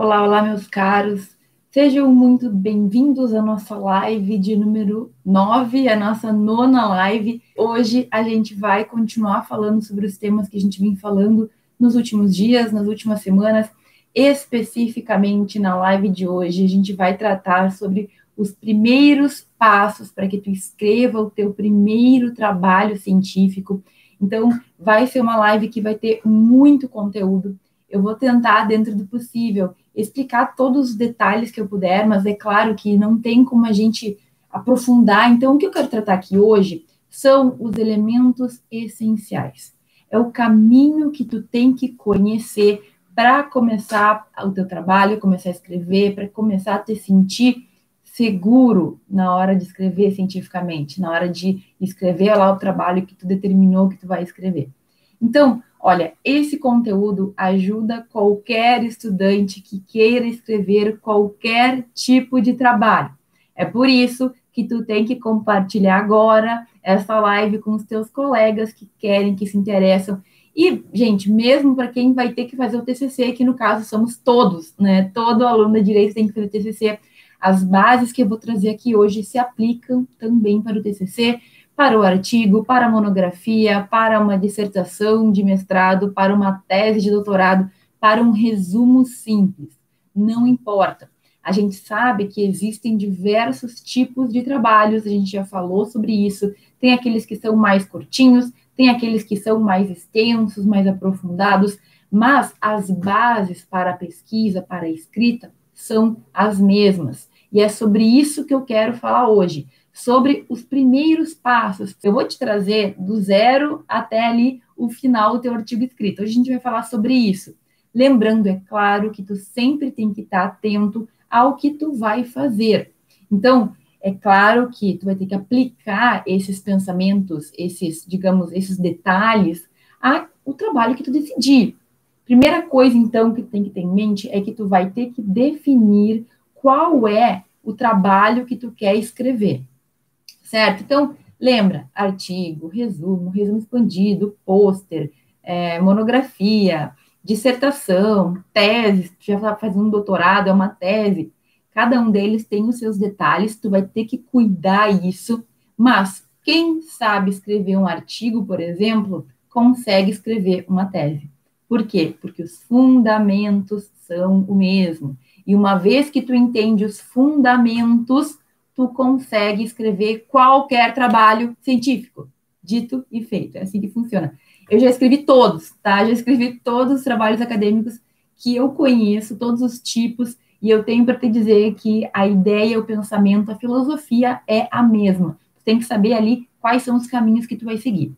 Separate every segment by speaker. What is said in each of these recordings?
Speaker 1: Olá, olá, meus caros. Sejam muito bem-vindos à nossa live de número 9, a nossa nona live. Hoje a gente vai continuar falando sobre os temas que a gente vem falando nos últimos dias, nas últimas semanas. Especificamente na live de hoje, a gente vai tratar sobre os primeiros passos para que tu escreva o teu primeiro trabalho científico. Então, vai ser uma live que vai ter muito conteúdo. Eu vou tentar, dentro do possível, explicar todos os detalhes que eu puder, mas é claro que não tem como a gente aprofundar. Então, o que eu quero tratar aqui hoje são os elementos essenciais. É o caminho que tu tem que conhecer para começar o teu trabalho, começar a escrever, para começar a te sentir seguro na hora de escrever cientificamente, na hora de escrever lá o trabalho que tu determinou que tu vai escrever. Então, olha, esse conteúdo ajuda qualquer estudante que queira escrever qualquer tipo de trabalho. É por isso que tu tem que compartilhar agora essa live com os teus colegas que querem, que se interessam. E, gente, mesmo para quem vai ter que fazer o TCC, que no caso somos todos, né? Todo aluno de direito tem que fazer TCC as bases que eu vou trazer aqui hoje se aplicam também para o TCC, para o artigo, para a monografia, para uma dissertação de mestrado, para uma tese de doutorado, para um resumo simples. Não importa. A gente sabe que existem diversos tipos de trabalhos, a gente já falou sobre isso. Tem aqueles que são mais curtinhos, tem aqueles que são mais extensos, mais aprofundados, mas as bases para a pesquisa, para a escrita, são as mesmas. E é sobre isso que eu quero falar hoje, sobre os primeiros passos. Eu vou te trazer do zero até ali o final do teu artigo escrito. Hoje a gente vai falar sobre isso. Lembrando, é claro, que tu sempre tem que estar atento ao que tu vai fazer. Então, é claro que tu vai ter que aplicar esses pensamentos, esses, digamos, esses detalhes ao trabalho que tu decidir. Primeira coisa, então, que tu tem que ter em mente é que tu vai ter que definir qual é o trabalho que tu quer escrever, certo? Então, lembra, artigo, resumo, resumo expandido, pôster, é, monografia, dissertação, tese, tu já está fazendo um doutorado, é uma tese, cada um deles tem os seus detalhes, tu vai ter que cuidar isso, mas quem sabe escrever um artigo, por exemplo, consegue escrever uma tese. Por quê? Porque os fundamentos são o mesmo. E uma vez que tu entende os fundamentos, tu consegue escrever qualquer trabalho científico. Dito e feito. É assim que funciona. Eu já escrevi todos, tá? Já escrevi todos os trabalhos acadêmicos que eu conheço, todos os tipos, e eu tenho para te dizer que a ideia, o pensamento, a filosofia é a mesma. Tu tem que saber ali quais são os caminhos que tu vai seguir.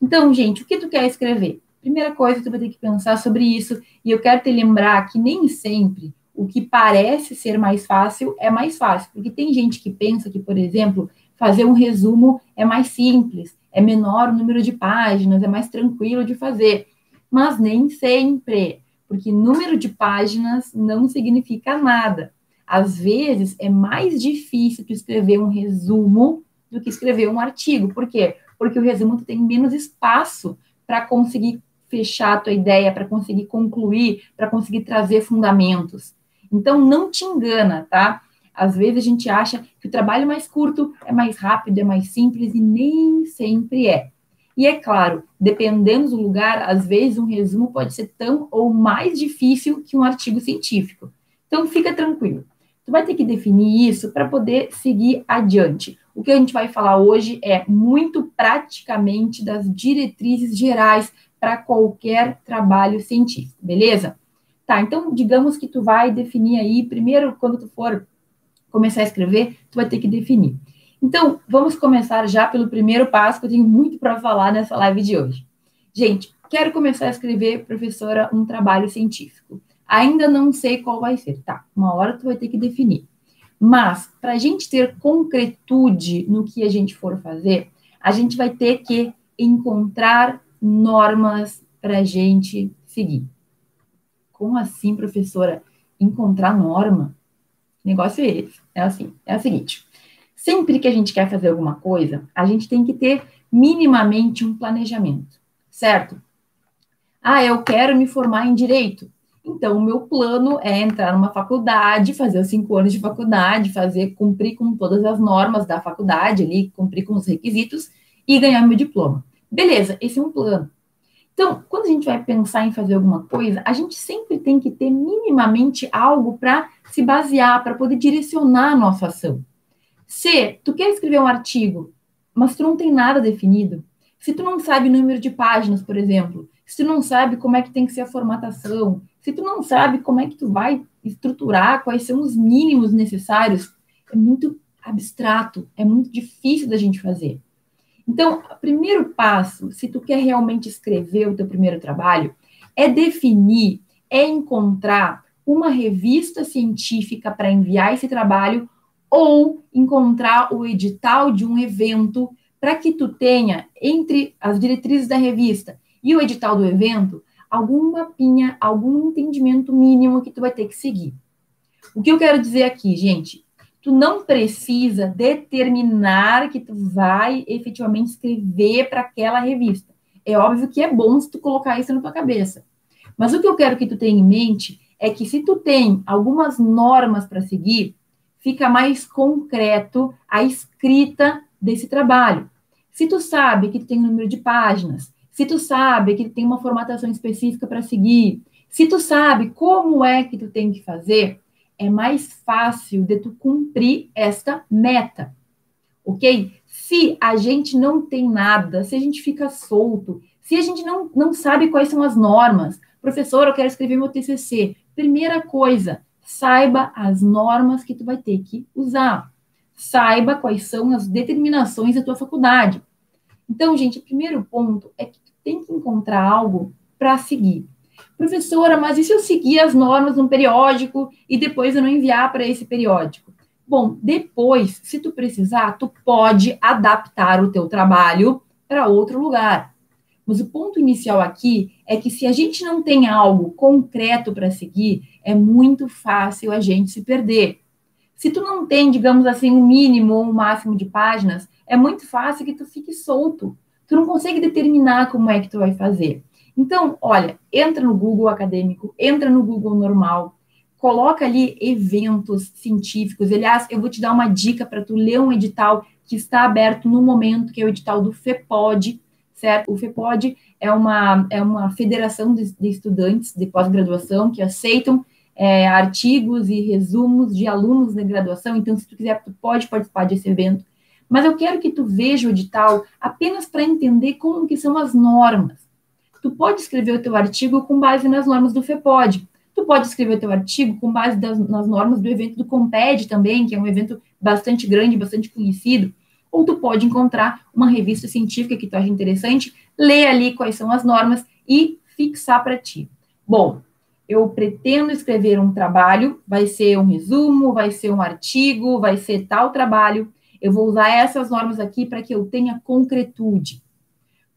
Speaker 1: Então, gente, o que tu quer escrever? Primeira coisa, tu vai ter que pensar sobre isso, e eu quero te lembrar que nem sempre o que parece ser mais fácil é mais fácil, porque tem gente que pensa que, por exemplo, fazer um resumo é mais simples, é menor o número de páginas, é mais tranquilo de fazer, mas nem sempre, porque número de páginas não significa nada. Às vezes é mais difícil tu escrever um resumo do que escrever um artigo. Por quê? Porque o resumo tu tem menos espaço para conseguir fechar a tua ideia, para conseguir concluir, para conseguir trazer fundamentos. Então, não te engana, tá? Às vezes a gente acha que o trabalho mais curto é mais rápido, é mais simples, e nem sempre é. E é claro, dependendo do lugar, às vezes um resumo pode ser tão ou mais difícil que um artigo científico. Então, fica tranquilo. Tu vai ter que definir isso para poder seguir adiante. O que a gente vai falar hoje é muito praticamente das diretrizes gerais para qualquer trabalho científico, beleza? Tá, então digamos que tu vai definir aí, primeiro, quando tu for começar a escrever, tu vai ter que definir. Então, vamos começar já pelo primeiro passo, que eu tenho muito para falar nessa live de hoje. Gente, quero começar a escrever, professora, um trabalho científico. Ainda não sei qual vai ser, tá? Uma hora tu vai ter que definir. Mas, para a gente ter concretude no que a gente for fazer, a gente vai ter que encontrar normas para a gente seguir. Como assim, professora? Encontrar norma? Que negócio é esse? É assim, é o seguinte. Sempre que a gente quer fazer alguma coisa, a gente tem que ter minimamente um planejamento, certo? Ah, eu quero me formar em direito. Então, o meu plano é entrar numa faculdade, fazer os cinco anos de faculdade, fazer, cumprir com todas as normas da faculdade ali, cumprir com os requisitos e ganhar meu diploma. Beleza, esse é um plano. Então, quando a gente vai pensar em fazer alguma coisa, a gente sempre tem que ter minimamente algo para se basear, para poder direcionar a nossa ação. Se tu quer escrever um artigo, mas tu não tem nada definido, se tu não sabe o número de páginas, por exemplo, se tu não sabe como é que tem que ser a formatação, se tu não sabe como é que tu vai estruturar, quais são os mínimos necessários, é muito abstrato, é muito difícil da gente fazer. Então, o primeiro passo, se tu quer realmente escrever o teu primeiro trabalho, é definir, é encontrar uma revista científica para enviar esse trabalho ou encontrar o edital de um evento para que tu tenha entre as diretrizes da revista e o edital do evento algum mapinha, algum entendimento mínimo que tu vai ter que seguir. O que eu quero dizer aqui, gente? Tu não precisa determinar que tu vai efetivamente escrever para aquela revista. É óbvio que é bom se tu colocar isso na tua cabeça. Mas o que eu quero que tu tenha em mente é que se tu tem algumas normas para seguir, fica mais concreto a escrita desse trabalho. Se tu sabe que tu tem um número de páginas, se tu sabe que tem uma formatação específica para seguir, se tu sabe como é que tu tem que fazer, é mais fácil de tu cumprir esta meta, ok? Se a gente não tem nada, se a gente fica solto, se a gente não, não sabe quais são as normas, professor, eu quero escrever meu TCC. Primeira coisa, saiba as normas que tu vai ter que usar. Saiba quais são as determinações da tua faculdade. Então, gente, o primeiro ponto é que tem que encontrar algo para seguir. Professora, mas e se eu seguir as normas no periódico e depois eu não enviar para esse periódico? Bom, depois, se tu precisar, tu pode adaptar o teu trabalho para outro lugar. Mas o ponto inicial aqui é que se a gente não tem algo concreto para seguir, é muito fácil a gente se perder. Se tu não tem, digamos assim, um mínimo ou um máximo de páginas, é muito fácil que tu fique solto tu não consegue determinar como é que tu vai fazer. Então, olha, entra no Google acadêmico, entra no Google normal, coloca ali eventos científicos. Aliás, eu vou te dar uma dica para tu ler um edital que está aberto no momento, que é o edital do FEPOD, certo? O FEPOD é uma, é uma federação de, de estudantes de pós-graduação que aceitam é, artigos e resumos de alunos de graduação. Então, se tu quiser, tu pode participar desse evento. Mas eu quero que tu veja o edital apenas para entender como que são as normas. Tu pode escrever o teu artigo com base nas normas do FEPOD. Tu pode escrever o teu artigo com base das, nas normas do evento do Comped também, que é um evento bastante grande, bastante conhecido. Ou tu pode encontrar uma revista científica que tu acha interessante, ler ali quais são as normas e fixar para ti. Bom, eu pretendo escrever um trabalho, vai ser um resumo, vai ser um artigo, vai ser tal trabalho. Eu vou usar essas normas aqui para que eu tenha concretude.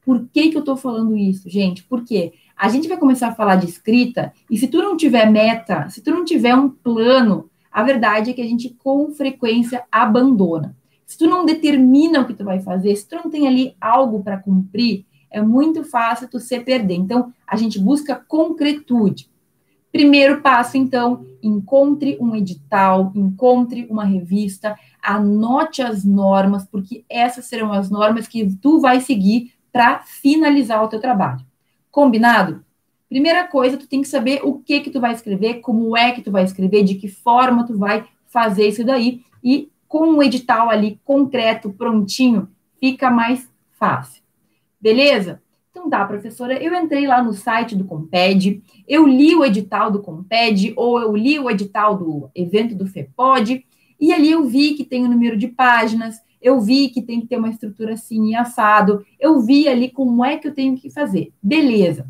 Speaker 1: Por que, que eu estou falando isso, gente? Porque a gente vai começar a falar de escrita, e se tu não tiver meta, se tu não tiver um plano, a verdade é que a gente com frequência abandona. Se tu não determina o que tu vai fazer, se tu não tem ali algo para cumprir, é muito fácil tu se perder. Então, a gente busca concretude. Primeiro passo, então, encontre um edital, encontre uma revista, anote as normas, porque essas serão as normas que tu vai seguir para finalizar o teu trabalho. Combinado? Primeira coisa, tu tem que saber o que que tu vai escrever, como é que tu vai escrever, de que forma tu vai fazer isso daí e com um edital ali concreto, prontinho, fica mais fácil. Beleza? Então tá, professora, eu entrei lá no site do Comped, eu li o edital do Comped, ou eu li o edital do evento do FEPOD, e ali eu vi que tem o número de páginas, eu vi que tem que ter uma estrutura assim e assado, eu vi ali como é que eu tenho que fazer. Beleza.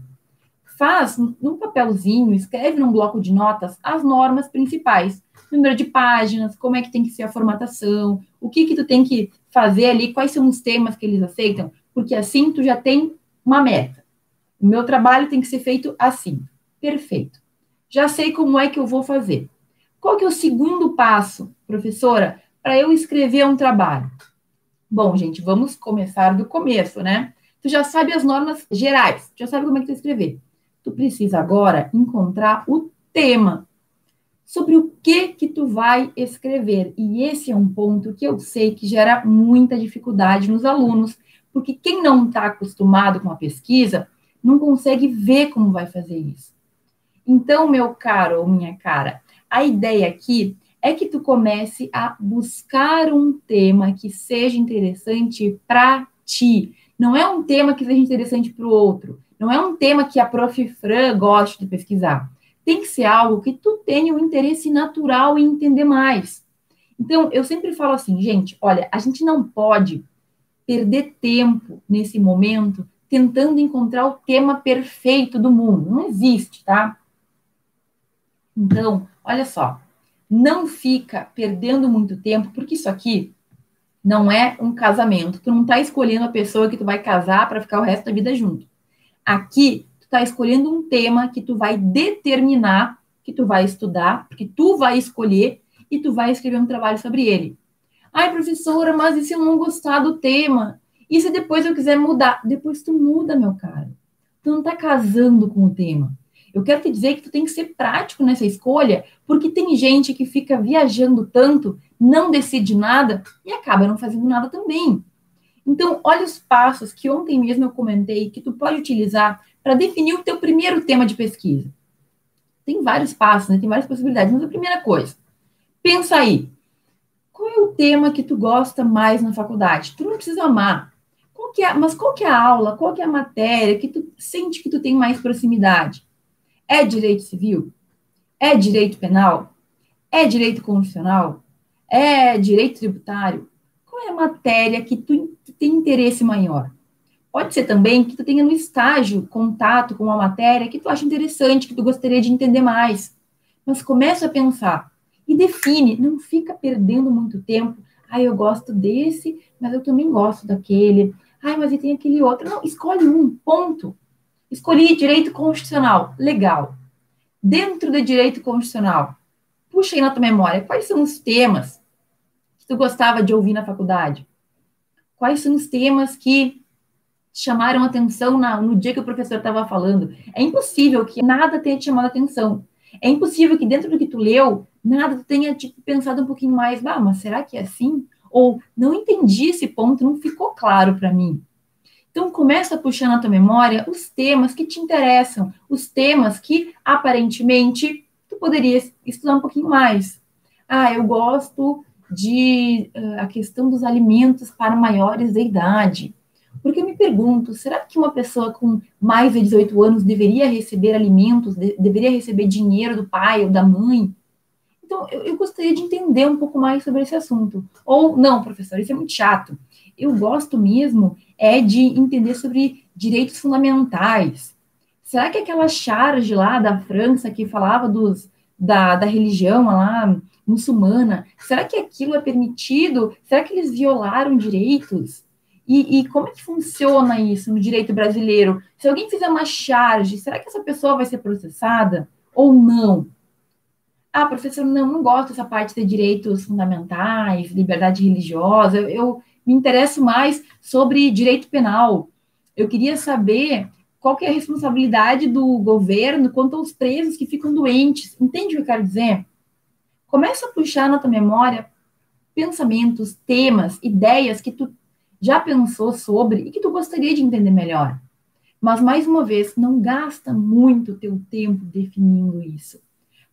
Speaker 1: Faz num papelzinho, escreve num bloco de notas as normas principais. Número de páginas, como é que tem que ser a formatação, o que que tu tem que fazer ali, quais são os temas que eles aceitam, porque assim tu já tem uma meta. O meu trabalho tem que ser feito assim. Perfeito. Já sei como é que eu vou fazer. Qual que é o segundo passo, professora, para eu escrever um trabalho? Bom, gente, vamos começar do começo, né? Tu já sabe as normas gerais, já sabe como é que tu escrever. Tu precisa agora encontrar o tema sobre o que que tu vai escrever. E esse é um ponto que eu sei que gera muita dificuldade nos alunos, porque quem não está acostumado com a pesquisa não consegue ver como vai fazer isso. Então, meu caro ou minha cara, a ideia aqui é que tu comece a buscar um tema que seja interessante para ti. Não é um tema que seja interessante para o outro. Não é um tema que a prof. Fran goste de pesquisar. Tem que ser algo que tu tenha um interesse natural em entender mais. Então, eu sempre falo assim, gente, olha, a gente não pode perder tempo nesse momento tentando encontrar o tema perfeito do mundo. Não existe, tá? Então, olha só, não fica perdendo muito tempo, porque isso aqui não é um casamento. Tu não está escolhendo a pessoa que tu vai casar para ficar o resto da vida junto. Aqui, tu está escolhendo um tema que tu vai determinar que tu vai estudar, porque tu vai escolher e tu vai escrever um trabalho sobre ele. Ai, professora, mas e se eu não gostar do tema? E se depois eu quiser mudar? Depois tu muda, meu caro. Tu não está casando com o tema. Eu quero te dizer que tu tem que ser prático nessa escolha, porque tem gente que fica viajando tanto, não decide nada e acaba não fazendo nada também. Então, olha os passos que ontem mesmo eu comentei que tu pode utilizar para definir o teu primeiro tema de pesquisa. Tem vários passos, né? tem várias possibilidades, mas a primeira coisa, pensa aí, qual é o tema que tu gosta mais na faculdade? Tu não precisa amar, qual é, mas qual que é a aula, qual que é a matéria que tu sente que tu tem mais proximidade? É direito civil? É direito penal? É direito constitucional? É direito tributário? Qual é a matéria que tu tem interesse maior? Pode ser também que tu tenha no estágio contato com uma matéria que tu acha interessante, que tu gostaria de entender mais. Mas começa a pensar e define, não fica perdendo muito tempo. Ah, eu gosto desse, mas eu também gosto daquele. Ah, mas e tem aquele outro. Não, escolhe um, ponto. Escolhi direito constitucional. Legal. Dentro do direito constitucional, puxa aí na tua memória, quais são os temas que tu gostava de ouvir na faculdade? Quais são os temas que chamaram atenção na, no dia que o professor estava falando? É impossível que nada tenha te chamado atenção. É impossível que dentro do que tu leu, nada tenha tipo, pensado um pouquinho mais, ah, mas será que é assim? Ou não entendi esse ponto, não ficou claro para mim. Então, começa a puxar na tua memória os temas que te interessam, os temas que, aparentemente, tu poderia estudar um pouquinho mais. Ah, eu gosto de uh, a questão dos alimentos para maiores de idade. Porque eu me pergunto, será que uma pessoa com mais de 18 anos deveria receber alimentos, de, deveria receber dinheiro do pai ou da mãe? Então, eu, eu, gostaria de entender um pouco mais sobre esse assunto. Ou, não, professor, isso é muito chato. Eu gosto mesmo é de entender sobre direitos fundamentais. Será que aquela charge lá da França que falava dos, da, da religião lá muçulmana, será que aquilo é permitido? Será que eles violaram direitos? E, e, como é que funciona isso no direito brasileiro? Se alguém fizer uma charge, será que essa pessoa vai ser processada ou não? Ah, professor, não, não gosto dessa parte de direitos fundamentais, liberdade religiosa. Eu, eu me interesso mais sobre direito penal. Eu queria saber qual que é a responsabilidade do governo quanto aos presos que ficam doentes. Entende o que eu quero dizer? Começa a puxar na tua memória pensamentos, temas, ideias que tu já pensou sobre e que tu gostaria de entender melhor. Mas, mais uma vez, não gasta muito teu tempo definindo isso.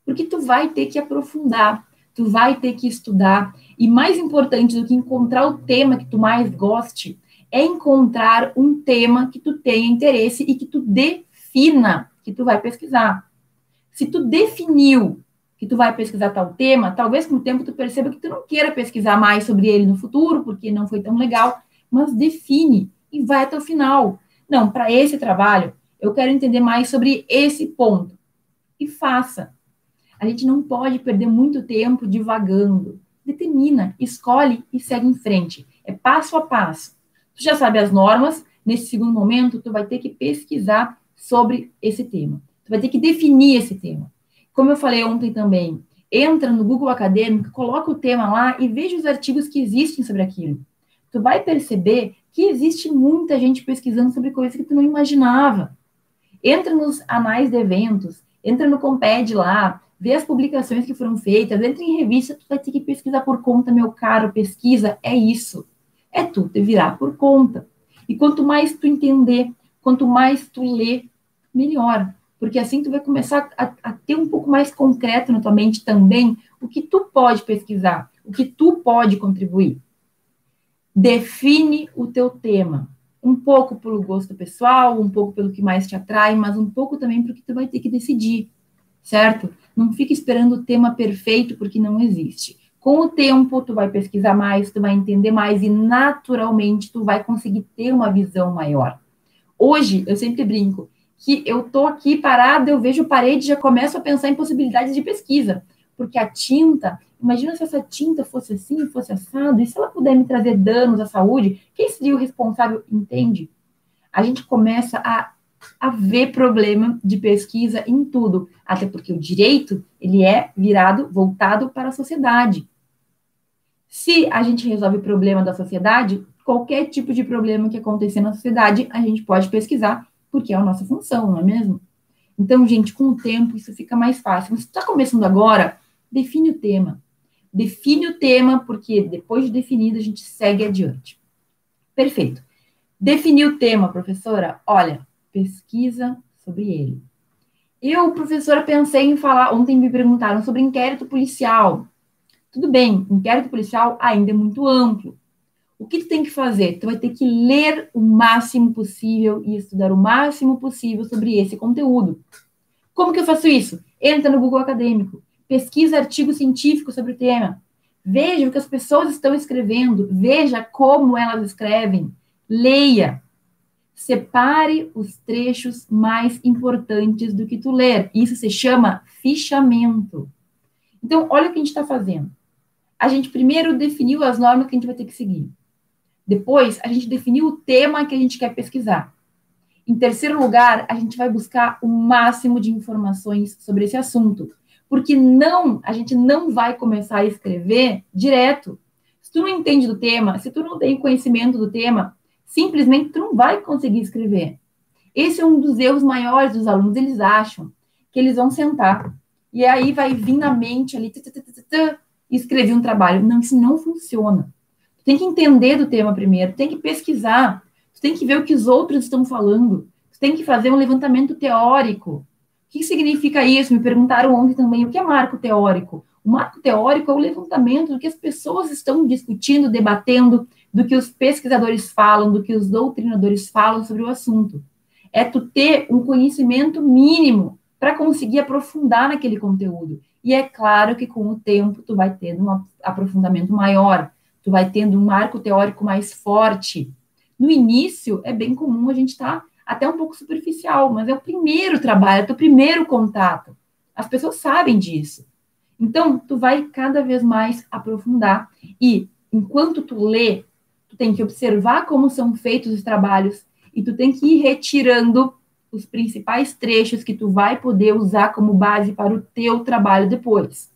Speaker 1: Porque tu vai ter que aprofundar tu vai ter que estudar. E mais importante do que encontrar o tema que tu mais goste, é encontrar um tema que tu tenha interesse e que tu defina que tu vai pesquisar. Se tu definiu que tu vai pesquisar tal tema, talvez com o tempo tu perceba que tu não queira pesquisar mais sobre ele no futuro, porque não foi tão legal, mas define e vai até o final. Não, para esse trabalho, eu quero entender mais sobre esse ponto. E faça. A gente não pode perder muito tempo divagando. Determina, escolhe e segue em frente. É passo a passo. Tu já sabe as normas, nesse segundo momento, tu vai ter que pesquisar sobre esse tema. Tu vai ter que definir esse tema. Como eu falei ontem também, entra no Google Acadêmico, coloca o tema lá e veja os artigos que existem sobre aquilo. Tu vai perceber que existe muita gente pesquisando sobre coisas que tu não imaginava. Entra nos anais de eventos, entra no Comped lá, vê as publicações que foram feitas, entra em revista, tu vai ter que pesquisar por conta, meu caro, pesquisa é isso. É tu te virar por conta. E quanto mais tu entender, quanto mais tu lê, melhor. Porque assim tu vai começar a, a ter um pouco mais concreto na tua mente também o que tu pode pesquisar, o que tu pode contribuir. Define o teu tema um pouco pelo gosto pessoal, um pouco pelo que mais te atrai, mas um pouco também porque tu vai ter que decidir, certo? Não fica esperando o tema perfeito porque não existe. Com o tempo, tu vai pesquisar mais, tu vai entender mais e naturalmente tu vai conseguir ter uma visão maior. Hoje, eu sempre brinco que eu tô aqui parada, eu vejo parede, já começo a pensar em possibilidades de pesquisa, porque a tinta, Imagina se essa tinta fosse assim, fosse assado, e se ela puder me trazer danos à saúde, quem seria o responsável? Entende? A gente começa a, a ver problema de pesquisa em tudo, até porque o direito, ele é virado, voltado para a sociedade. Se a gente resolve o problema da sociedade, qualquer tipo de problema que acontecer na sociedade, a gente pode pesquisar, porque é a nossa função, não é mesmo? Então, gente, com o tempo isso fica mais fácil. Mas está começando agora, define o tema define o tema, porque depois de definido a gente segue adiante. Perfeito. Defini o tema, professora? Olha, pesquisa sobre ele. Eu, professora, pensei em falar, ontem me perguntaram sobre inquérito policial. Tudo bem, inquérito policial ainda é muito amplo. O que tu tem que fazer? Tu vai ter que ler o máximo possível e estudar o máximo possível sobre esse conteúdo. Como que eu faço isso? Entra no Google Acadêmico, pesquisa artigos científicos sobre o tema, veja o que as pessoas estão escrevendo, veja como elas escrevem, leia, separe os trechos mais importantes do que tu ler. Isso se chama fichamento. Então, olha o que a gente está fazendo. A gente primeiro definiu as normas que a gente vai ter que seguir. Depois, a gente definiu o tema que a gente quer pesquisar. Em terceiro lugar, a gente vai buscar o máximo de informações sobre esse assunto porque não, a gente não vai começar a escrever direto. Se tu não entende do tema, se tu não tem conhecimento do tema, simplesmente tu não vai conseguir escrever. Esse é um dos erros maiores dos alunos, eles acham que eles vão sentar e aí vai vir na mente ali e escrever um trabalho. Não, isso não funciona. Tu tem que entender do tema primeiro, tu tem que pesquisar, tu tem que ver o que os outros estão falando, tu tem que fazer um levantamento teórico, que significa isso? Me perguntaram ontem também o que é marco teórico. O marco teórico é o levantamento do que as pessoas estão discutindo, debatendo, do que os pesquisadores falam, do que os doutrinadores falam sobre o assunto. É tu ter um conhecimento mínimo para conseguir aprofundar naquele conteúdo. E é claro que com o tempo tu vai tendo um aprofundamento maior, tu vai tendo um marco teórico mais forte. No início, é bem comum a gente estar tá até um pouco superficial, mas é o primeiro trabalho, é o primeiro contato. As pessoas sabem disso. Então, tu vai cada vez mais aprofundar e enquanto tu lê, tu tem que observar como são feitos os trabalhos e tu tem que ir retirando os principais trechos que tu vai poder usar como base para o teu trabalho depois.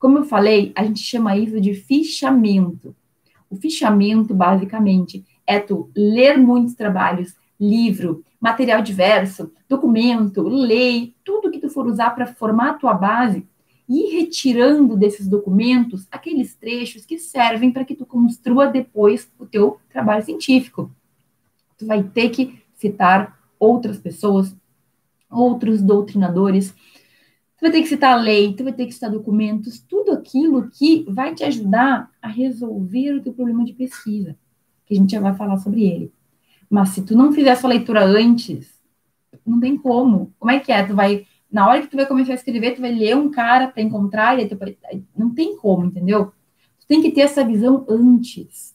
Speaker 1: Como eu falei, a gente chama isso de fichamento. O fichamento, basicamente, é tu ler muitos trabalhos, livro, material diverso, documento, lei, tudo que tu for usar para formar a tua base, ir retirando desses documentos aqueles trechos que servem para que tu construa depois o teu trabalho científico. Tu vai ter que citar outras pessoas, outros doutrinadores, tu vai ter que citar lei, tu vai ter que citar documentos, tudo aquilo que vai te ajudar a resolver o teu problema de pesquisa, que a gente já vai falar sobre ele. Mas se tu não fizer essa leitura antes, não tem como. Como é que é? Tu vai, na hora que tu vai começar a escrever, tu vai ler um cara para encontrar, e tu, não tem como, entendeu? Tu tem que ter essa visão antes.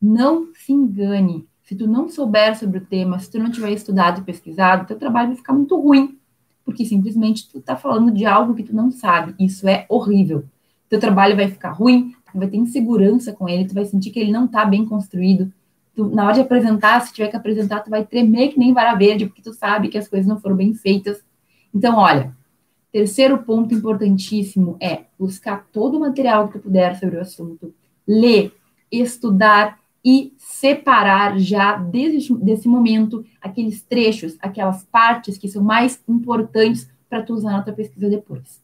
Speaker 1: Não se engane. Se tu não souber sobre o tema, se tu não tiver estudado e pesquisado, teu trabalho vai ficar muito ruim, porque simplesmente tu tá falando de algo que tu não sabe. Isso é horrível. Teu trabalho vai ficar ruim, tu vai ter insegurança com ele, tu vai sentir que ele não tá bem construído, tu, na hora de apresentar, se tiver que apresentar, tu vai tremer que nem vara verde, porque tu sabe que as coisas não foram bem feitas. Então, olha, terceiro ponto importantíssimo é buscar todo o material que tu puder sobre o assunto, ler, estudar e separar já desde desse momento aqueles trechos, aquelas partes que são mais importantes para tu usar na tua pesquisa depois.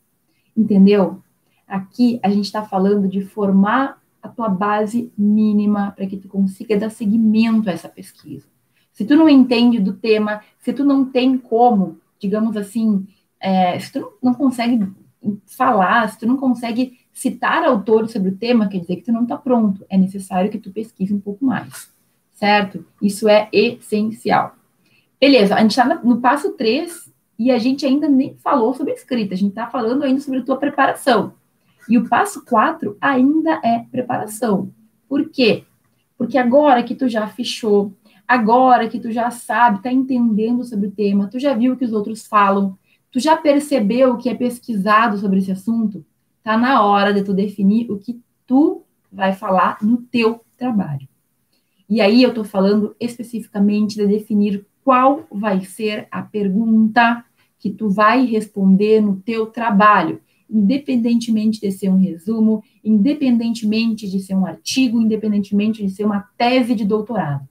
Speaker 1: Entendeu? Aqui a gente está falando de formar a tua base mínima para que tu consiga dar seguimento a essa pesquisa. Se tu não entende do tema, se tu não tem como, digamos assim, é, se tu não consegue falar, se tu não consegue citar autores sobre o tema, quer dizer que tu não está pronto. É necessário que tu pesquise um pouco mais, certo? Isso é essencial. Beleza, a gente está no passo 3 e a gente ainda nem falou sobre escrita, a gente está falando ainda sobre a tua preparação. E o passo 4 ainda é preparação. Por quê? Porque agora que tu já fechou, agora que tu já sabe, está entendendo sobre o tema, tu já viu o que os outros falam, tu já percebeu o que é pesquisado sobre esse assunto, tá na hora de tu definir o que tu vai falar no teu trabalho. E aí eu estou falando especificamente de definir qual vai ser a pergunta que tu vai responder no teu trabalho independentemente de ser um resumo, independentemente de ser um artigo, independentemente de ser uma tese de doutorado.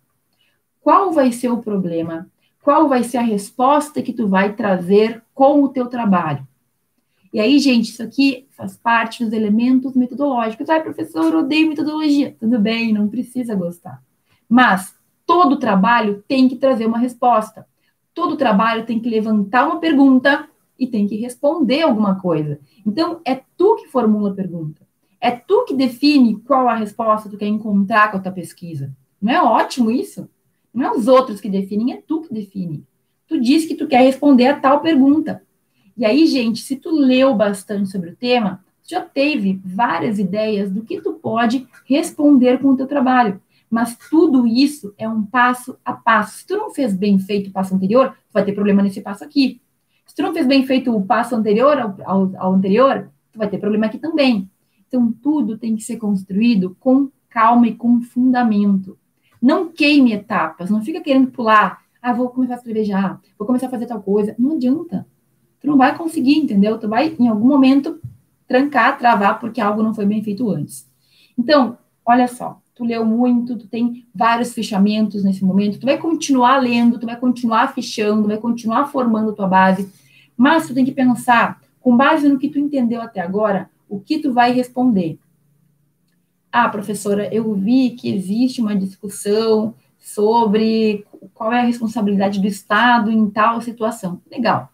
Speaker 1: Qual vai ser o problema? Qual vai ser a resposta que tu vai trazer com o teu trabalho? E aí, gente, isso aqui faz parte dos elementos metodológicos. Ai, professor, eu odeio metodologia. Tudo bem, não precisa gostar. Mas todo trabalho tem que trazer uma resposta. Todo trabalho tem que levantar uma pergunta e tem que responder alguma coisa. Então, é tu que formula a pergunta. É tu que define qual a resposta tu quer encontrar com a tua pesquisa. Não é ótimo isso? Não é os outros que definem, é tu que define. Tu diz que tu quer responder a tal pergunta. E aí, gente, se tu leu bastante sobre o tema, já teve várias ideias do que tu pode responder com o teu trabalho. Mas tudo isso é um passo a passo. Se tu não fez bem feito o passo anterior, tu vai ter problema nesse passo aqui. Se tu não fez bem feito o passo anterior ao, ao, ao anterior, tu vai ter problema aqui também. Então, tudo tem que ser construído com calma e com fundamento. Não queime etapas, não fica querendo pular. Ah, vou começar a escrever já, vou começar a fazer tal coisa. Não adianta. Tu não vai conseguir, entendeu? Tu vai, em algum momento, trancar, travar, porque algo não foi bem feito antes. Então, olha só, tu leu muito, tu tem vários fechamentos nesse momento, tu vai continuar lendo, tu vai continuar fechando, vai continuar formando tua base, mas tu tem que pensar, com base no que tu entendeu até agora, o que tu vai responder. Ah, professora, eu vi que existe uma discussão sobre qual é a responsabilidade do Estado em tal situação. Legal.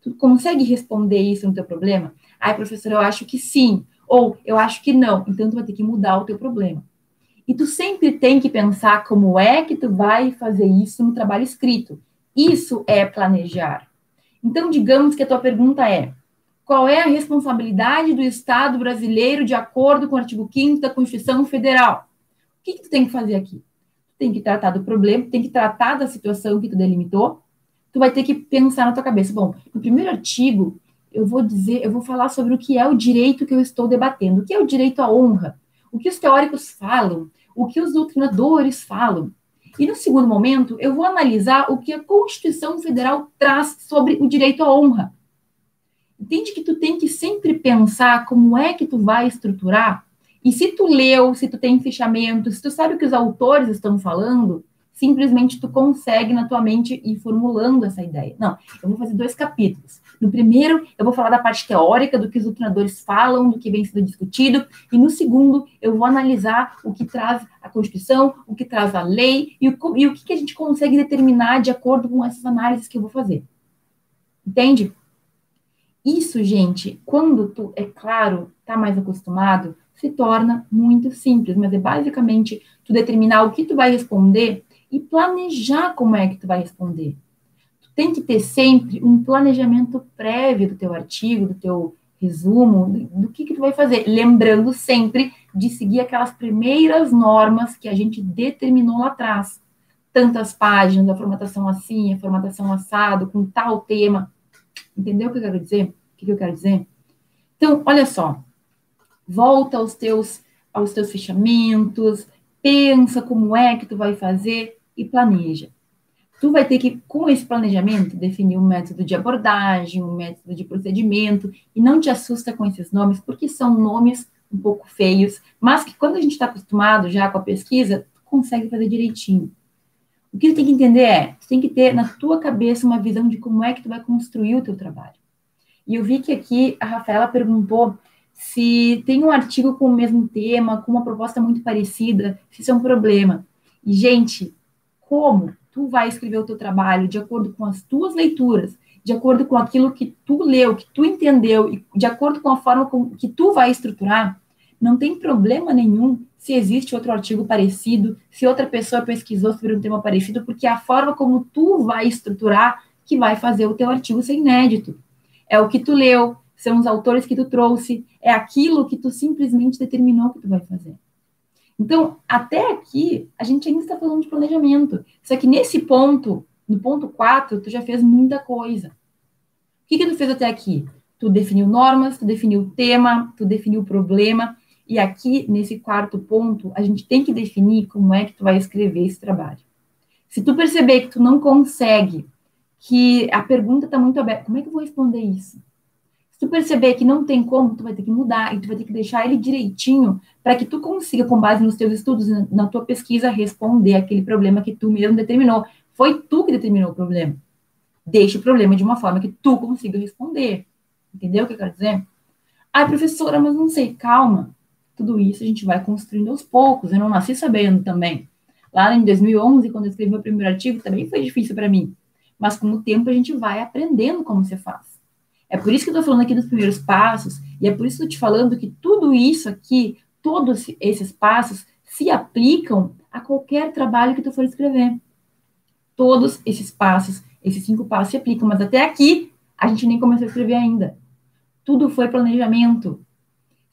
Speaker 1: Tu consegue responder isso no teu problema? Ah, professora, eu acho que sim. Ou eu acho que não. Então, tu vai ter que mudar o teu problema. E tu sempre tem que pensar como é que tu vai fazer isso no trabalho escrito. Isso é planejar. Então, digamos que a tua pergunta é: qual é a responsabilidade do Estado brasileiro de acordo com o artigo 5 da Constituição Federal? O que, que tu tem que fazer aqui? Tem que tratar do problema, tem que tratar da situação que tu delimitou. Tu vai ter que pensar na tua cabeça. Bom, no primeiro artigo, eu vou dizer, eu vou falar sobre o que é o direito que eu estou debatendo. O que é o direito à honra? O que os teóricos falam? o que os doutrinadores falam. E no segundo momento, eu vou analisar o que a Constituição Federal traz sobre o direito à honra. Entende que tu tem que sempre pensar como é que tu vai estruturar? E se tu leu, se tu tem fechamento, se tu sabe o que os autores estão falando, simplesmente tu consegue na tua mente ir formulando essa ideia. Não, eu vou fazer dois capítulos. No primeiro, eu vou falar da parte teórica, do que os doutrinadores falam, do que vem sendo discutido, e no segundo, eu vou analisar o que traz a Constituição, o que traz a lei, e o, e o que, que a gente consegue determinar de acordo com essas análises que eu vou fazer. Entende? Isso, gente, quando tu, é claro, tá mais acostumado, se torna muito simples, mas é basicamente tu determinar o que tu vai responder e planejar como é que tu vai responder. Tu tem que ter sempre um planejamento prévio do teu artigo, do teu resumo, do, do que que tu vai fazer, lembrando sempre de seguir aquelas primeiras normas que a gente determinou lá atrás. Tantas páginas, a formatação assim, a formatação assado, com tal tema. Entendeu o que eu quero dizer? O que eu quero dizer? Então, olha só. Volta aos teus, aos teus fechamentos, pensa como é que tu vai fazer e planeja. Tu vai ter que, com esse planejamento, definir um método de abordagem, um método de procedimento, e não te assusta com esses nomes, porque são nomes um pouco feios, mas que quando a gente está acostumado já com a pesquisa, consegue fazer direitinho. O que tu tem que entender é, tu tem que ter na tua cabeça uma visão de como é que tu vai construir o teu trabalho. E eu vi que aqui a Rafaela perguntou se tem um artigo com o mesmo tema, com uma proposta muito parecida, se isso é um problema. E, gente, como tu vai escrever o teu trabalho de acordo com as tuas leituras, de acordo com aquilo que tu leu, que tu entendeu, e de acordo com a forma com que tu vai estruturar, não tem problema nenhum se existe outro artigo parecido, se outra pessoa pesquisou sobre um tema parecido, porque é a forma como tu vai estruturar que vai fazer o teu artigo ser inédito. É o que tu leu, são os autores que tu trouxe, é aquilo que tu simplesmente determinou que tu vai fazer. Então, até aqui, a gente ainda está falando de planejamento. Só que nesse ponto, no ponto 4, tu já fez muita coisa. O que, que tu fez até aqui? Tu definiu normas, tu definiu tema, tu definiu problema. E aqui, nesse quarto ponto, a gente tem que definir como é que tu vai escrever esse trabalho. Se tu perceber que tu não consegue, que a pergunta está muito aberta, como é que eu vou responder isso? Se tu perceber que não tem como, tu vai ter que mudar e tu vai ter que deixar ele direitinho para que tu consiga, com base nos teus estudos, na tua pesquisa, responder aquele problema que tu mesmo determinou. Foi tu que determinou o problema. Deixe o problema de uma forma que tu consiga responder. Entendeu o que eu quero dizer? Ai, professora, mas não sei. Calma. Tudo isso a gente vai construindo aos poucos. Eu não nasci sabendo também. Lá em 2011, quando eu escrevi meu primeiro artigo, também foi difícil para mim. Mas com o tempo a gente vai aprendendo como se faz. É por isso que eu estou falando aqui dos primeiros passos, e é por isso que eu estou te falando que tudo isso aqui, todos esses passos, se aplicam a qualquer trabalho que tu for escrever. Todos esses passos, esses cinco passos se aplicam, mas até aqui a gente nem começou a escrever ainda. Tudo foi planejamento.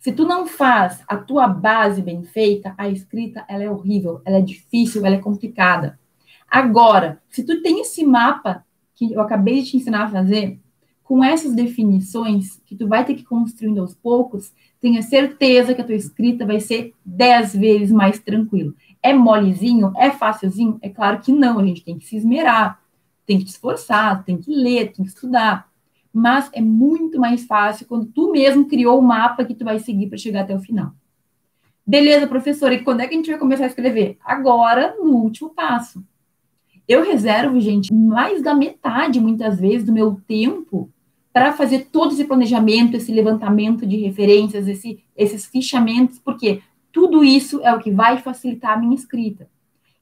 Speaker 1: Se tu não faz a tua base bem feita, a escrita ela é horrível, ela é difícil, ela é complicada. Agora, se tu tem esse mapa que eu acabei de te ensinar a fazer, com essas definições que tu vai ter que construindo aos poucos, tenha certeza que a tua escrita vai ser dez vezes mais tranquilo. É molezinho? É facilzinho? É claro que não, a gente tem que se esmerar, tem que te esforçar, tem que ler, tem que estudar. Mas é muito mais fácil quando tu mesmo criou o mapa que tu vai seguir para chegar até o final. Beleza, professora, e quando é que a gente vai começar a escrever? Agora, no último passo. Eu reservo, gente, mais da metade, muitas vezes, do meu tempo para fazer todo esse planejamento, esse levantamento de referências, esse, esses fichamentos, porque tudo isso é o que vai facilitar a minha escrita.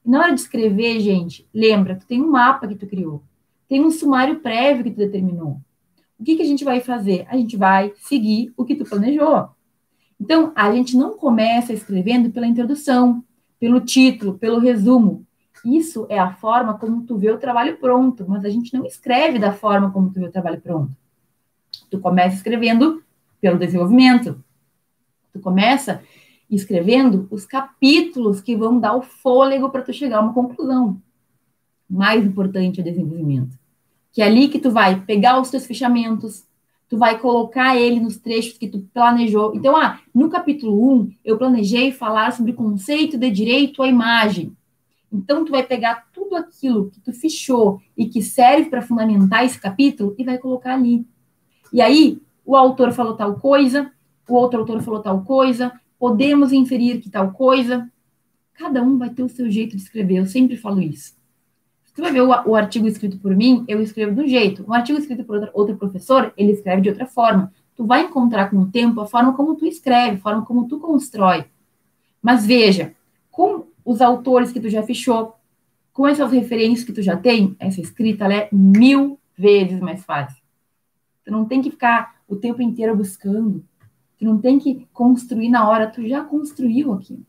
Speaker 1: E na hora de escrever, gente, lembra, tu tem um mapa que tu criou, tem um sumário prévio que tu determinou. O que, que a gente vai fazer? A gente vai seguir o que tu planejou. Então, a gente não começa escrevendo pela introdução, pelo título, pelo resumo. Isso é a forma como tu vê o trabalho pronto, mas a gente não escreve da forma como tu vê o trabalho pronto. Tu começa escrevendo pelo desenvolvimento. Tu começa escrevendo os capítulos que vão dar o fôlego para tu chegar a uma conclusão. Mais importante é o desenvolvimento. Que é ali que tu vai pegar os teus fechamentos, tu vai colocar ele nos trechos que tu planejou. Então, ah, no capítulo 1, eu planejei falar sobre o conceito de direito à imagem. Então, tu vai pegar tudo aquilo que tu fechou e que serve para fundamentar esse capítulo e vai colocar ali. E aí, o autor falou tal coisa, o outro autor falou tal coisa, podemos inferir que tal coisa. Cada um vai ter o seu jeito de escrever, eu sempre falo isso. Vai ver o, o artigo escrito por mim, eu escrevo de um jeito. Um artigo escrito por outro, outro professor, ele escreve de outra forma. Tu vai encontrar com o tempo a forma como tu escreve, a forma como tu constrói. Mas veja, com os autores que tu já fechou, com essas referências que tu já tem, essa escrita é mil vezes mais fácil. Tu não tem que ficar o tempo inteiro buscando. Tu não tem que construir na hora, tu já construiu aqui.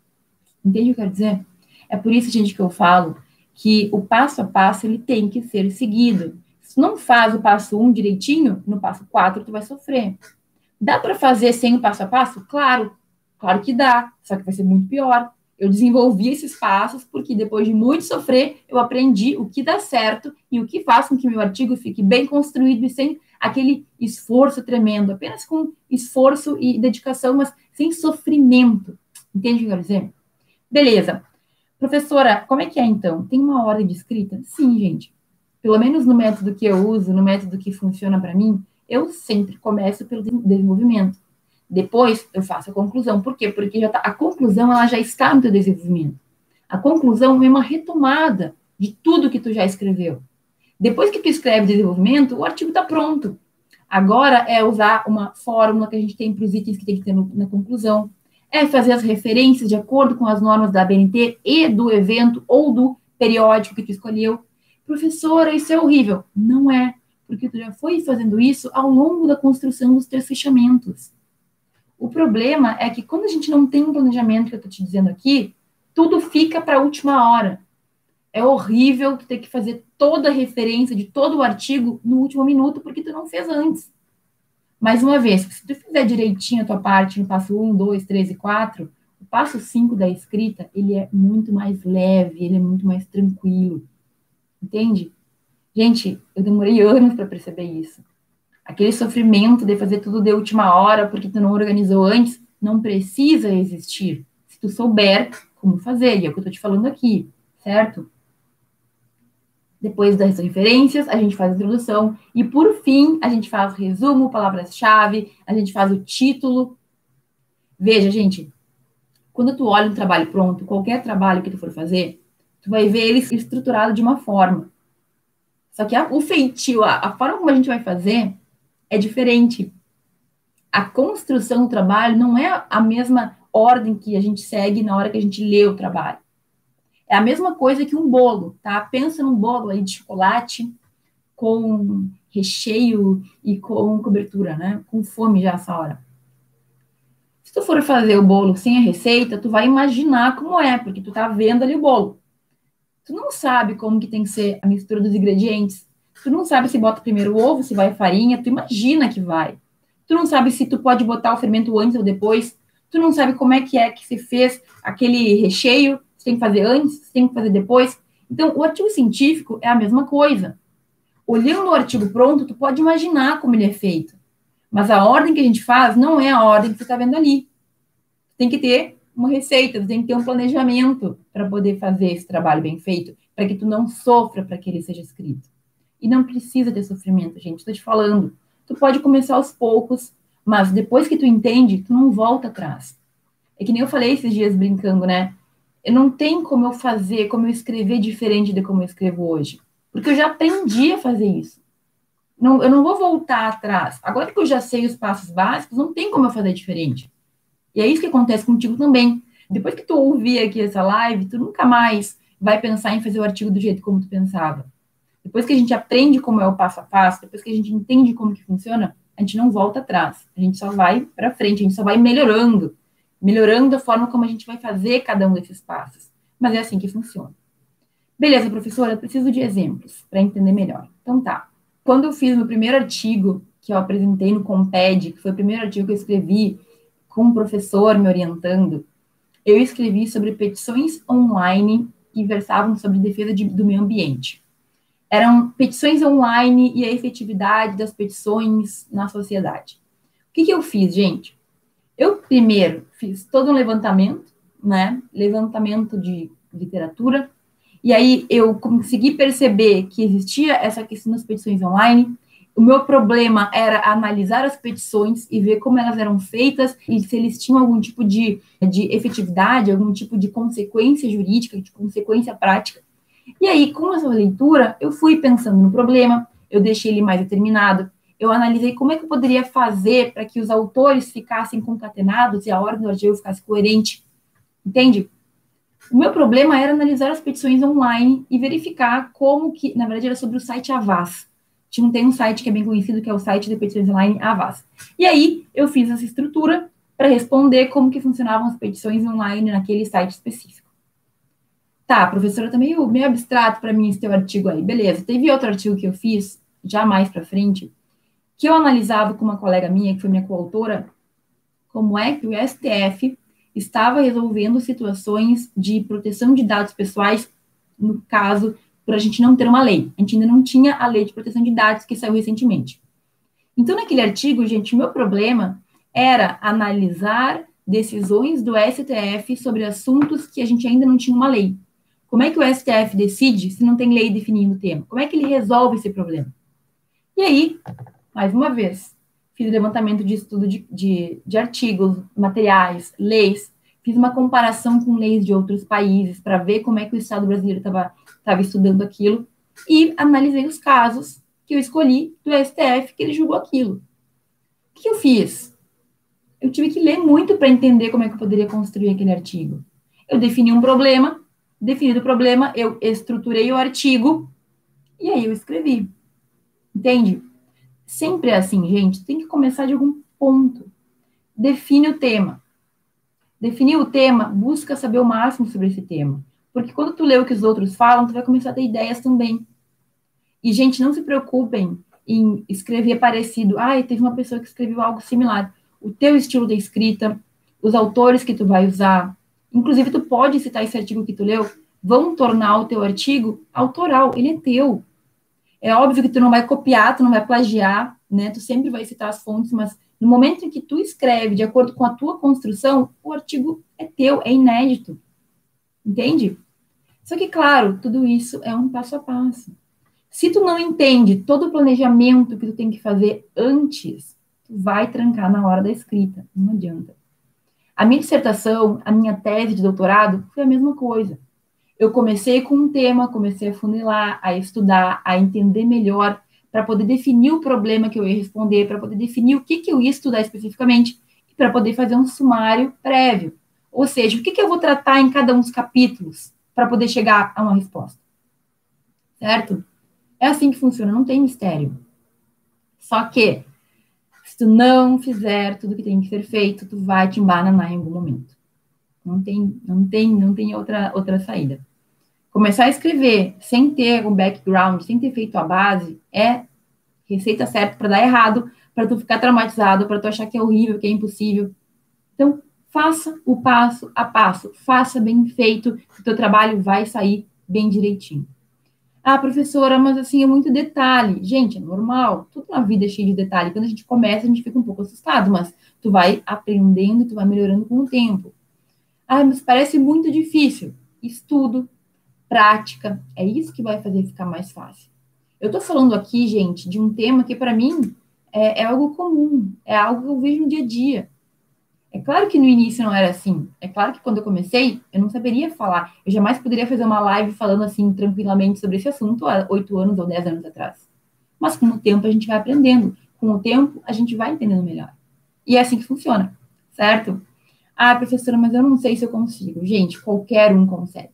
Speaker 1: Entende o que eu quero dizer? É por isso, gente, que eu falo que o passo a passo ele tem que ser seguido. Se não faz o passo um direitinho, no passo quatro tu vai sofrer. Dá para fazer sem o passo a passo? Claro, claro que dá, só que vai ser muito pior. Eu desenvolvi esses passos porque depois de muito sofrer, eu aprendi o que dá certo e o que faz com que meu artigo fique bem construído e sem aquele esforço tremendo, apenas com esforço e dedicação, mas sem sofrimento. Entende o que eu quero dizer? Beleza. Professora, como é que é então? Tem uma ordem de escrita? Sim, gente. Pelo menos no método que eu uso, no método que funciona para mim, eu sempre começo pelo desenvolvimento. Depois eu faço a conclusão. Por quê? Porque já tá, a conclusão ela já está no teu desenvolvimento. A conclusão é uma retomada de tudo que tu já escreveu. Depois que tu escreve desenvolvimento, o artigo está pronto. Agora é usar uma fórmula que a gente tem para os itens que tem que ter no, na conclusão. É fazer as referências de acordo com as normas da BNT e do evento ou do periódico que tu escolheu. Professora, isso é horrível. Não é, porque tu já foi fazendo isso ao longo da construção dos teus fechamentos. O problema é que quando a gente não tem um planejamento que eu estou te dizendo aqui, tudo fica para a última hora. É horrível ter que fazer toda a referência de todo o artigo no último minuto, porque tu não fez antes. Mais uma vez, se tu fizer direitinho a tua parte no passo 1, 2, 3 e 4, o passo 5 da escrita, ele é muito mais leve, ele é muito mais tranquilo. Entende? Gente, eu demorei anos para perceber isso. Aquele sofrimento de fazer tudo de última hora porque tu não organizou antes, não precisa existir. Se tu souber como fazer, e é o que eu tô te falando aqui, certo? Depois das referências, a gente faz a introdução. E, por fim, a gente faz resumo, palavras-chave, a gente faz o título. Veja, gente, quando tu olha um trabalho pronto, qualquer trabalho que tu for fazer, tu vai ver ele estruturado de uma forma. Só que a, o feitio, a, a forma como a gente vai fazer é diferente. A construção do trabalho não é a mesma ordem que a gente segue na hora que a gente lê o trabalho. É a mesma coisa que um bolo, tá? Pensa num bolo aí de chocolate com recheio e com cobertura, né? Com fome já essa hora. Se tu for fazer o bolo sem a receita, tu vai imaginar como é, porque tu tá vendo ali o bolo. Tu não sabe como que tem que ser a mistura dos ingredientes. Tu não sabe se bota primeiro o ovo, se vai farinha, tu imagina que vai. Tu não sabe se tu pode botar o fermento antes ou depois. Tu não sabe como é que é que se fez aquele recheio você tem que fazer antes, você tem que fazer depois. Então, o artigo científico é a mesma coisa. Olhando o artigo pronto, tu pode imaginar como ele é feito. Mas a ordem que a gente faz não é a ordem que você está vendo ali. Tem que ter uma receita, tem que ter um planejamento para poder fazer esse trabalho bem feito, para que tu não sofra para que ele seja escrito. E não precisa ter sofrimento, gente. Estou te falando. Tu pode começar aos poucos, mas depois que tu entende, tu não volta atrás. É que nem eu falei esses dias brincando, né? Não tem como eu fazer, como eu escrever diferente de como eu escrevo hoje. Porque eu já aprendi a fazer isso. Não, eu não vou voltar atrás. Agora que eu já sei os passos básicos, não tem como eu fazer diferente. E é isso que acontece contigo também. Depois que tu ouvir aqui essa live, tu nunca mais vai pensar em fazer o artigo do jeito como tu pensava. Depois que a gente aprende como é o passo a passo, depois que a gente entende como que funciona, a gente não volta atrás. A gente só vai para frente, a gente só vai melhorando melhorando a forma como a gente vai fazer cada um desses passos. Mas é assim que funciona. Beleza, professora, eu preciso de exemplos para entender melhor. Então tá. Quando eu fiz meu primeiro artigo, que eu apresentei no Comped, que foi o primeiro artigo que eu escrevi com um professor me orientando, eu escrevi sobre petições online que versavam sobre defesa de, do meio ambiente. Eram petições online e a efetividade das petições na sociedade. O que, que eu fiz, gente? Eu primeiro fiz todo um levantamento, né? Levantamento de literatura. E aí eu consegui perceber que existia essa questão das petições online. O meu problema era analisar as petições e ver como elas eram feitas e se eles tinham algum tipo de, de efetividade, algum tipo de consequência jurídica, de consequência prática. E aí, com essa leitura, eu fui pensando no problema, eu deixei ele mais determinado, eu analisei como é que eu poderia fazer para que os autores ficassem concatenados e a ordem do artigo ficasse coerente. Entende? O meu problema era analisar as petições online e verificar como que, na verdade, era sobre o site Avaz. Tinha, tem um site que é bem conhecido, que é o site de petições online Avaz. E aí, eu fiz essa estrutura para responder como que funcionavam as petições online naquele site específico. Tá, professora, tá meio, meio abstrato para mim esse teu artigo aí. Beleza, teve outro artigo que eu fiz, já mais para frente, que eu analisava com uma colega minha, que foi minha coautora, como é que o STF estava resolvendo situações de proteção de dados pessoais, no caso, por a gente não ter uma lei. A gente ainda não tinha a lei de proteção de dados que saiu recentemente. Então, naquele artigo, gente, meu problema era analisar decisões do STF sobre assuntos que a gente ainda não tinha uma lei. Como é que o STF decide se não tem lei definindo o tema? Como é que ele resolve esse problema? E aí, mais uma vez, fiz levantamento de estudo de, de, de artigos, materiais, leis, fiz uma comparação com leis de outros países para ver como é que o Estado brasileiro estava estudando aquilo e analisei os casos que eu escolhi do STF que ele julgou aquilo. O que eu fiz? Eu tive que ler muito para entender como é que eu poderia construir aquele artigo. Eu defini um problema, definido o problema, eu estruturei o artigo e aí eu escrevi. Entende? Sempre é assim, gente. Tem que começar de algum ponto. Define o tema. Definir o tema, busca saber o máximo sobre esse tema. Porque quando tu lê o que os outros falam, tu vai começar a ter ideias também. E, gente, não se preocupem em escrever parecido. Ah, teve uma pessoa que escreveu algo similar. O teu estilo de escrita, os autores que tu vai usar, inclusive tu pode citar esse artigo que tu leu, vão tornar o teu artigo autoral, ele é teu. É óbvio que tu não vai copiar, tu não vai plagiar, né? Tu sempre vai citar as fontes, mas no momento em que tu escreve de acordo com a tua construção, o artigo é teu, é inédito. Entende? Só que, claro, tudo isso é um passo a passo. Se tu não entende todo o planejamento que tu tem que fazer antes, tu vai trancar na hora da escrita, não adianta. A minha dissertação, a minha tese de doutorado foi a mesma coisa. Eu comecei com um tema, comecei a funilar, a estudar, a entender melhor, para poder definir o problema que eu ia responder, para poder definir o que, que eu ia estudar especificamente, e para poder fazer um sumário prévio. Ou seja, o que, que eu vou tratar em cada um dos capítulos para poder chegar a uma resposta. Certo? É assim que funciona, não tem mistério. Só que, se tu não fizer tudo que tem que ser feito, tu vai te embananar em algum momento. Não tem, não tem, não tem outra, outra saída. Começar a escrever sem ter um background, sem ter feito a base, é receita certa para dar errado, para tu ficar traumatizado, para tu achar que é horrível, que é impossível. Então, faça o passo a passo, faça bem feito, que o teu trabalho vai sair bem direitinho. Ah, professora, mas assim é muito detalhe. Gente, é normal. Tudo na vida é cheio de detalhe. Quando a gente começa, a gente fica um pouco assustado, mas tu vai aprendendo, tu vai melhorando com o tempo. Ah, mas parece muito difícil. Estudo, prática, é isso que vai fazer ficar mais fácil. Eu tô falando aqui, gente, de um tema que para mim é, é algo comum, é algo que eu vejo no dia a dia. É claro que no início não era assim. É claro que quando eu comecei, eu não saberia falar. Eu jamais poderia fazer uma live falando assim tranquilamente sobre esse assunto há oito anos ou dez anos atrás. Mas com o tempo a gente vai aprendendo. Com o tempo a gente vai entendendo melhor. E é assim que funciona, certo? Ah, professora, mas eu não sei se eu consigo. Gente, qualquer um consegue.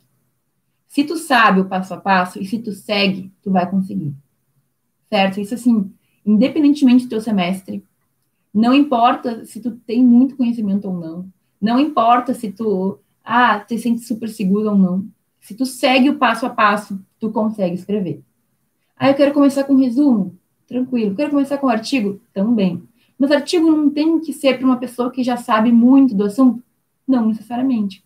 Speaker 1: Se tu sabe o passo a passo e se tu segue, tu vai conseguir. Certo? Isso assim, independentemente do teu semestre, não importa se tu tem muito conhecimento ou não. Não importa se tu ah, te sente super seguro ou não. Se tu segue o passo a passo, tu consegue escrever. Ah, eu quero começar com resumo? Tranquilo. Quero começar com artigo? Também. Mas artigo não tem que ser para uma pessoa que já sabe muito do assunto? Não necessariamente.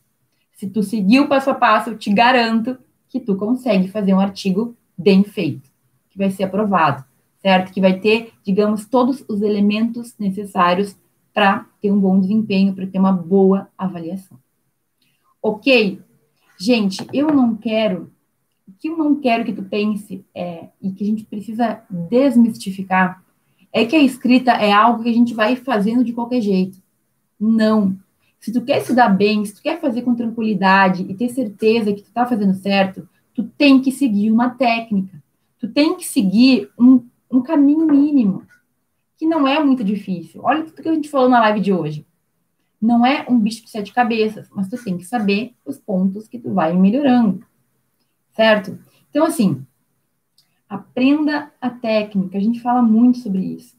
Speaker 1: Se tu seguir o passo a passo, eu te garanto que tu consegue fazer um artigo bem feito, que vai ser aprovado certo? Que vai ter, digamos, todos os elementos necessários para ter um bom desempenho, para ter uma boa avaliação. Ok? Gente, eu não quero, o que eu não quero que tu pense é, e que a gente precisa desmistificar, é que a escrita é algo que a gente vai fazendo de qualquer jeito. Não. Se tu quer se dar bem, se tu quer fazer com tranquilidade e ter certeza que tu está fazendo certo, tu tem que seguir uma técnica. Tu tem que seguir um um caminho mínimo, que não é muito difícil. Olha tudo que a gente falou na live de hoje. Não é um bicho de sete cabeças, mas tu tem que saber os pontos que tu vai melhorando, certo? Então, assim, aprenda a técnica, a gente fala muito sobre isso.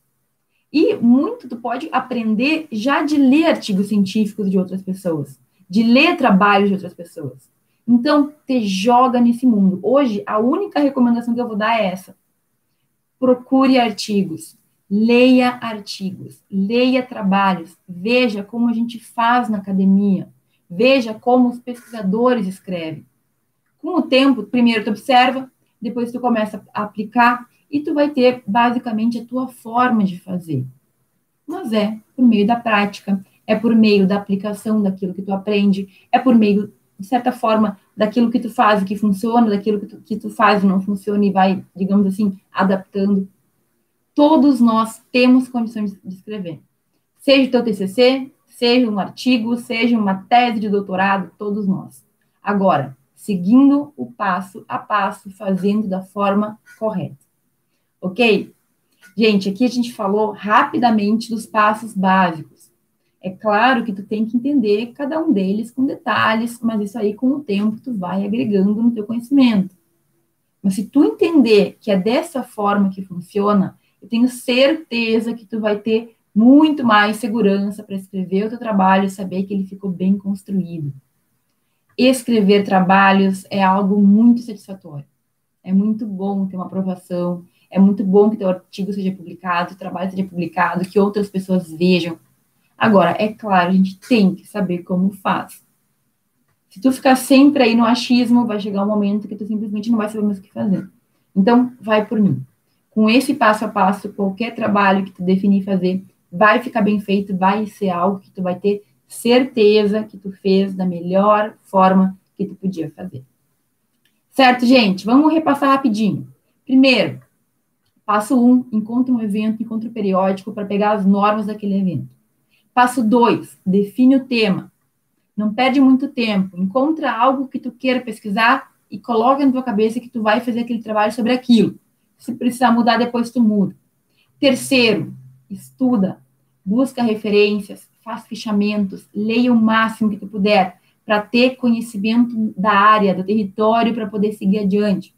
Speaker 1: E muito tu pode aprender já de ler artigos científicos de outras pessoas, de ler trabalhos de outras pessoas. Então, te joga nesse mundo. Hoje, a única recomendação que eu vou dar é essa procure artigos, leia artigos, leia trabalhos, veja como a gente faz na academia, veja como os pesquisadores escrevem. Com o tempo, primeiro tu observa, depois tu começa a aplicar e tu vai ter basicamente a tua forma de fazer. Mas é por meio da prática, é por meio da aplicação daquilo que tu aprende, é por meio, de certa forma, daquilo que tu faz que funciona, daquilo que tu, que tu faz e não funciona e vai, digamos assim, adaptando. Todos nós temos condições de escrever. Seja o teu TCC, seja um artigo, seja uma tese de doutorado, todos nós. Agora, seguindo o passo a passo, fazendo da forma correta. Ok? Gente, aqui a gente falou rapidamente dos passos básicos. É claro que tu tem que entender cada um deles com detalhes, mas isso aí com o tempo tu vai agregando no teu conhecimento. Mas se tu entender que é dessa forma que funciona, eu tenho certeza que tu vai ter muito mais segurança para escrever o teu trabalho e saber que ele ficou bem construído. Escrever trabalhos é algo muito satisfatório. É muito bom ter uma aprovação, é muito bom que teu artigo seja publicado, o trabalho seja publicado, que outras pessoas vejam. Agora, é claro, a gente tem que saber como faz. Se tu ficar sempre aí no achismo, vai chegar um momento que tu simplesmente não vai saber mais o que fazer. Então, vai por mim. Com esse passo a passo, qualquer trabalho que tu definir fazer, vai ficar bem feito, vai ser algo que tu vai ter certeza que tu fez da melhor forma que tu podia fazer. Certo, gente? Vamos repassar rapidinho. Primeiro, passo 1, um, encontra um evento, encontra um periódico para pegar as normas daquele evento. Passo 2, define o tema. Não perde muito tempo. Encontra algo que tu queira pesquisar e coloca na tua cabeça que tu vai fazer aquele trabalho sobre aquilo. Se precisar mudar, depois tu muda. Terceiro, estuda, busca referências, faz fichamentos, leia o máximo que tu puder para ter conhecimento da área, do território, para poder seguir adiante.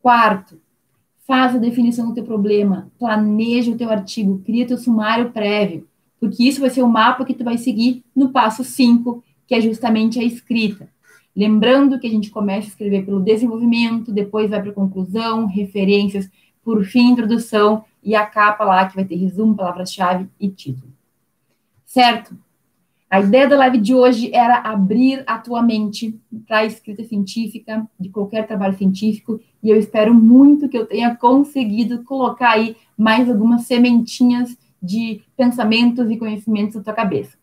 Speaker 1: Quarto, faz a definição do teu problema, planeja o teu artigo, cria teu sumário prévio, porque isso vai ser o mapa que tu vai seguir no passo 5, que é justamente a escrita. Lembrando que a gente começa a escrever pelo desenvolvimento, depois vai para conclusão, referências, por fim, introdução e a capa lá que vai ter resumo, palavras-chave e título certo? A ideia da live de hoje era abrir a tua mente para a escrita científica, de qualquer trabalho científico, e eu espero muito que eu tenha conseguido colocar aí mais algumas sementinhas de pensamentos e conhecimentos na tua cabeça.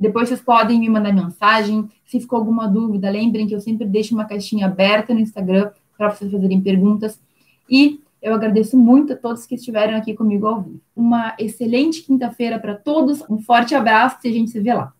Speaker 1: Depois vocês podem me mandar mensagem. Se ficou alguma dúvida, lembrem que eu sempre deixo uma caixinha aberta no Instagram para vocês fazerem perguntas. E eu agradeço muito a todos que estiveram aqui comigo ao vivo. Uma excelente quinta-feira para todos, um forte abraço e a gente se vê lá.